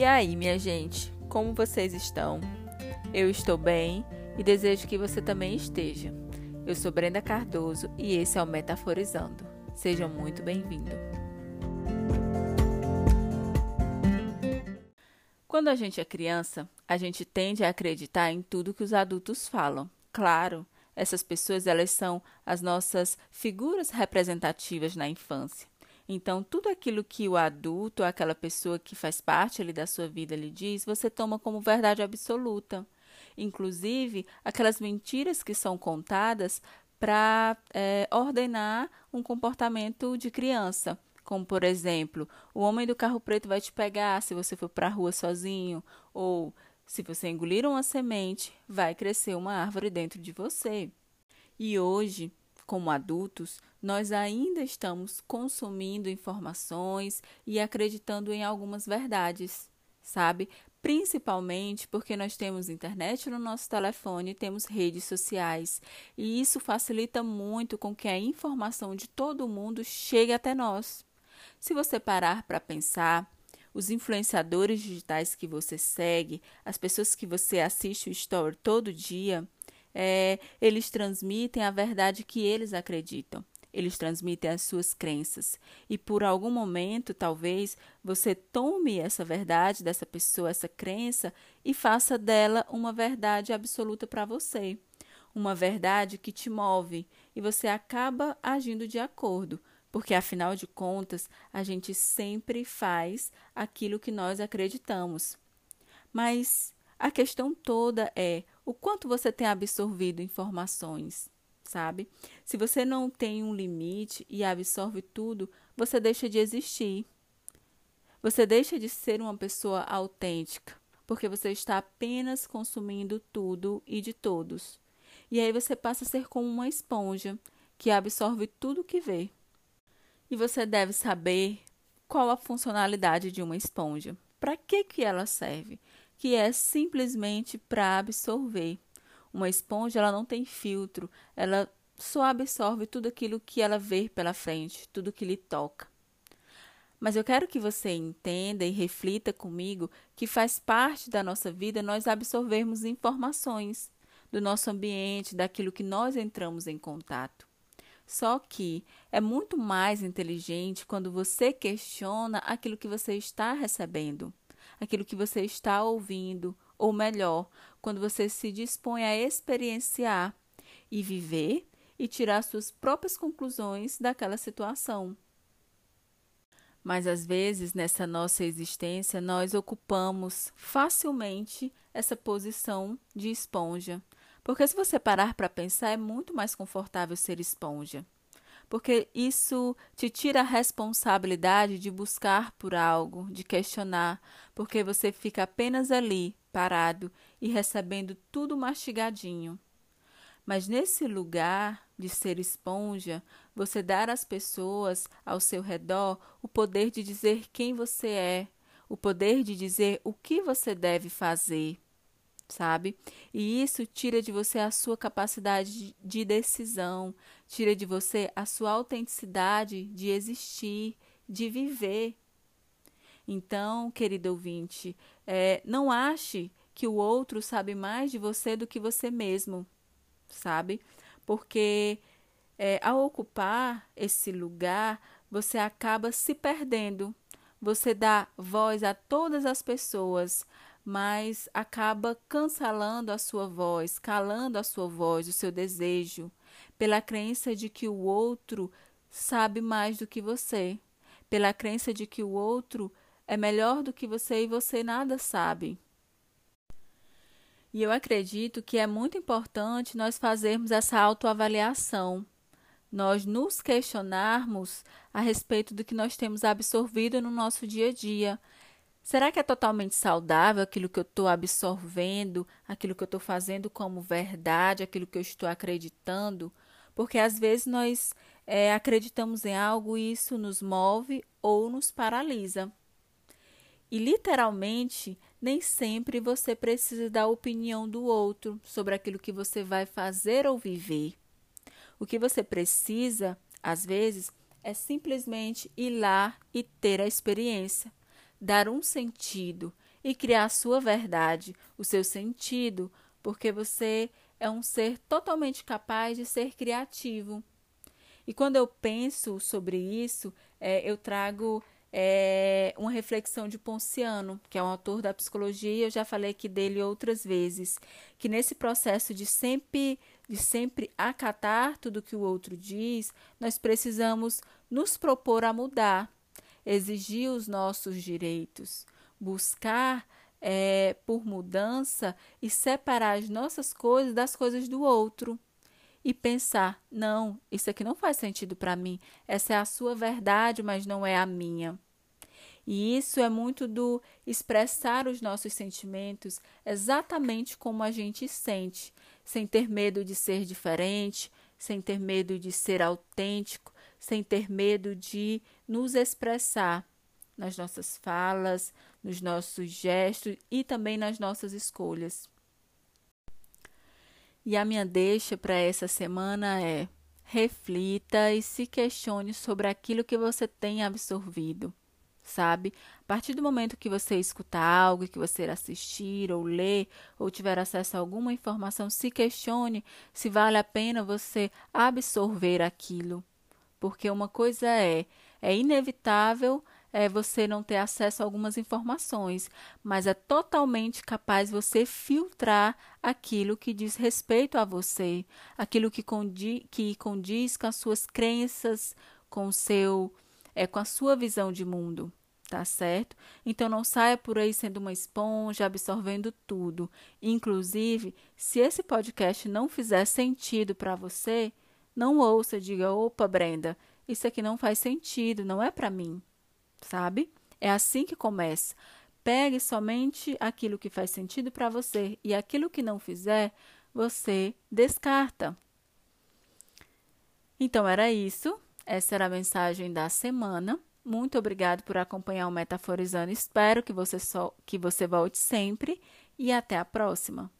E aí, minha gente, como vocês estão? Eu estou bem e desejo que você também esteja. Eu sou Brenda Cardoso e esse é o Metaforizando. Seja muito bem-vindo. Quando a gente é criança, a gente tende a acreditar em tudo que os adultos falam. Claro, essas pessoas elas são as nossas figuras representativas na infância. Então, tudo aquilo que o adulto, aquela pessoa que faz parte ali da sua vida, lhe diz, você toma como verdade absoluta. Inclusive, aquelas mentiras que são contadas para é, ordenar um comportamento de criança. Como, por exemplo, o homem do carro preto vai te pegar se você for para a rua sozinho. Ou, se você engolir uma semente, vai crescer uma árvore dentro de você. E hoje, como adultos, nós ainda estamos consumindo informações e acreditando em algumas verdades, sabe? Principalmente porque nós temos internet no nosso telefone, temos redes sociais, e isso facilita muito com que a informação de todo mundo chegue até nós. Se você parar para pensar, os influenciadores digitais que você segue, as pessoas que você assiste o story todo dia, é, eles transmitem a verdade que eles acreditam. Eles transmitem as suas crenças. E por algum momento, talvez, você tome essa verdade dessa pessoa, essa crença, e faça dela uma verdade absoluta para você. Uma verdade que te move. E você acaba agindo de acordo. Porque, afinal de contas, a gente sempre faz aquilo que nós acreditamos. Mas a questão toda é o quanto você tem absorvido informações, sabe? Se você não tem um limite e absorve tudo, você deixa de existir. Você deixa de ser uma pessoa autêntica, porque você está apenas consumindo tudo e de todos. E aí você passa a ser como uma esponja que absorve tudo que vê. E você deve saber qual a funcionalidade de uma esponja. Para que, que ela serve? Que é simplesmente para absorver. Uma esponja ela não tem filtro, ela só absorve tudo aquilo que ela vê pela frente, tudo que lhe toca. Mas eu quero que você entenda e reflita comigo que faz parte da nossa vida nós absorvermos informações do nosso ambiente, daquilo que nós entramos em contato. Só que é muito mais inteligente quando você questiona aquilo que você está recebendo aquilo que você está ouvindo, ou melhor, quando você se dispõe a experienciar e viver e tirar suas próprias conclusões daquela situação. Mas às vezes nessa nossa existência nós ocupamos facilmente essa posição de esponja. Porque se você parar para pensar, é muito mais confortável ser esponja porque isso te tira a responsabilidade de buscar por algo, de questionar, porque você fica apenas ali, parado e recebendo tudo mastigadinho. Mas nesse lugar de ser esponja, você dar às pessoas ao seu redor o poder de dizer quem você é, o poder de dizer o que você deve fazer sabe? E isso tira de você a sua capacidade de decisão, tira de você a sua autenticidade de existir, de viver. Então, querido ouvinte, é, não ache que o outro sabe mais de você do que você mesmo, sabe? Porque é, ao ocupar esse lugar, você acaba se perdendo. Você dá voz a todas as pessoas, mas acaba cancelando a sua voz, calando a sua voz, o seu desejo, pela crença de que o outro sabe mais do que você, pela crença de que o outro é melhor do que você e você nada sabe. E eu acredito que é muito importante nós fazermos essa autoavaliação, nós nos questionarmos a respeito do que nós temos absorvido no nosso dia a dia, Será que é totalmente saudável aquilo que eu estou absorvendo, aquilo que eu estou fazendo como verdade, aquilo que eu estou acreditando? Porque às vezes nós é, acreditamos em algo e isso nos move ou nos paralisa. E literalmente, nem sempre você precisa da opinião do outro sobre aquilo que você vai fazer ou viver. O que você precisa, às vezes, é simplesmente ir lá e ter a experiência dar um sentido, e criar a sua verdade, o seu sentido, porque você é um ser totalmente capaz de ser criativo. E quando eu penso sobre isso, é, eu trago é, uma reflexão de Ponciano, que é um autor da psicologia, e eu já falei aqui dele outras vezes, que nesse processo de sempre, de sempre acatar tudo que o outro diz, nós precisamos nos propor a mudar, exigir os nossos direitos, buscar é, por mudança e separar as nossas coisas das coisas do outro. E pensar: não, isso aqui não faz sentido para mim. Essa é a sua verdade, mas não é a minha. E isso é muito do expressar os nossos sentimentos exatamente como a gente sente, sem ter medo de ser diferente, sem ter medo de ser autêntico, sem ter medo de nos expressar nas nossas falas, nos nossos gestos e também nas nossas escolhas. E a minha deixa para essa semana é: reflita e se questione sobre aquilo que você tem absorvido, sabe? A partir do momento que você escutar algo, que você assistir ou ler ou tiver acesso a alguma informação, se questione se vale a pena você absorver aquilo. Porque uma coisa é, é inevitável é, você não ter acesso a algumas informações, mas é totalmente capaz você filtrar aquilo que diz respeito a você, aquilo que, condi que condiz com as suas crenças, com seu, é, com a sua visão de mundo. Tá certo? Então não saia por aí sendo uma esponja, absorvendo tudo. Inclusive, se esse podcast não fizer sentido para você, não ouça, diga: opa, Brenda, isso aqui não faz sentido, não é para mim sabe? É assim que começa. Pegue somente aquilo que faz sentido para você e aquilo que não fizer, você descarta. Então era isso. Essa era a mensagem da semana. Muito obrigado por acompanhar o Metaforizando. Espero que você só que você volte sempre e até a próxima.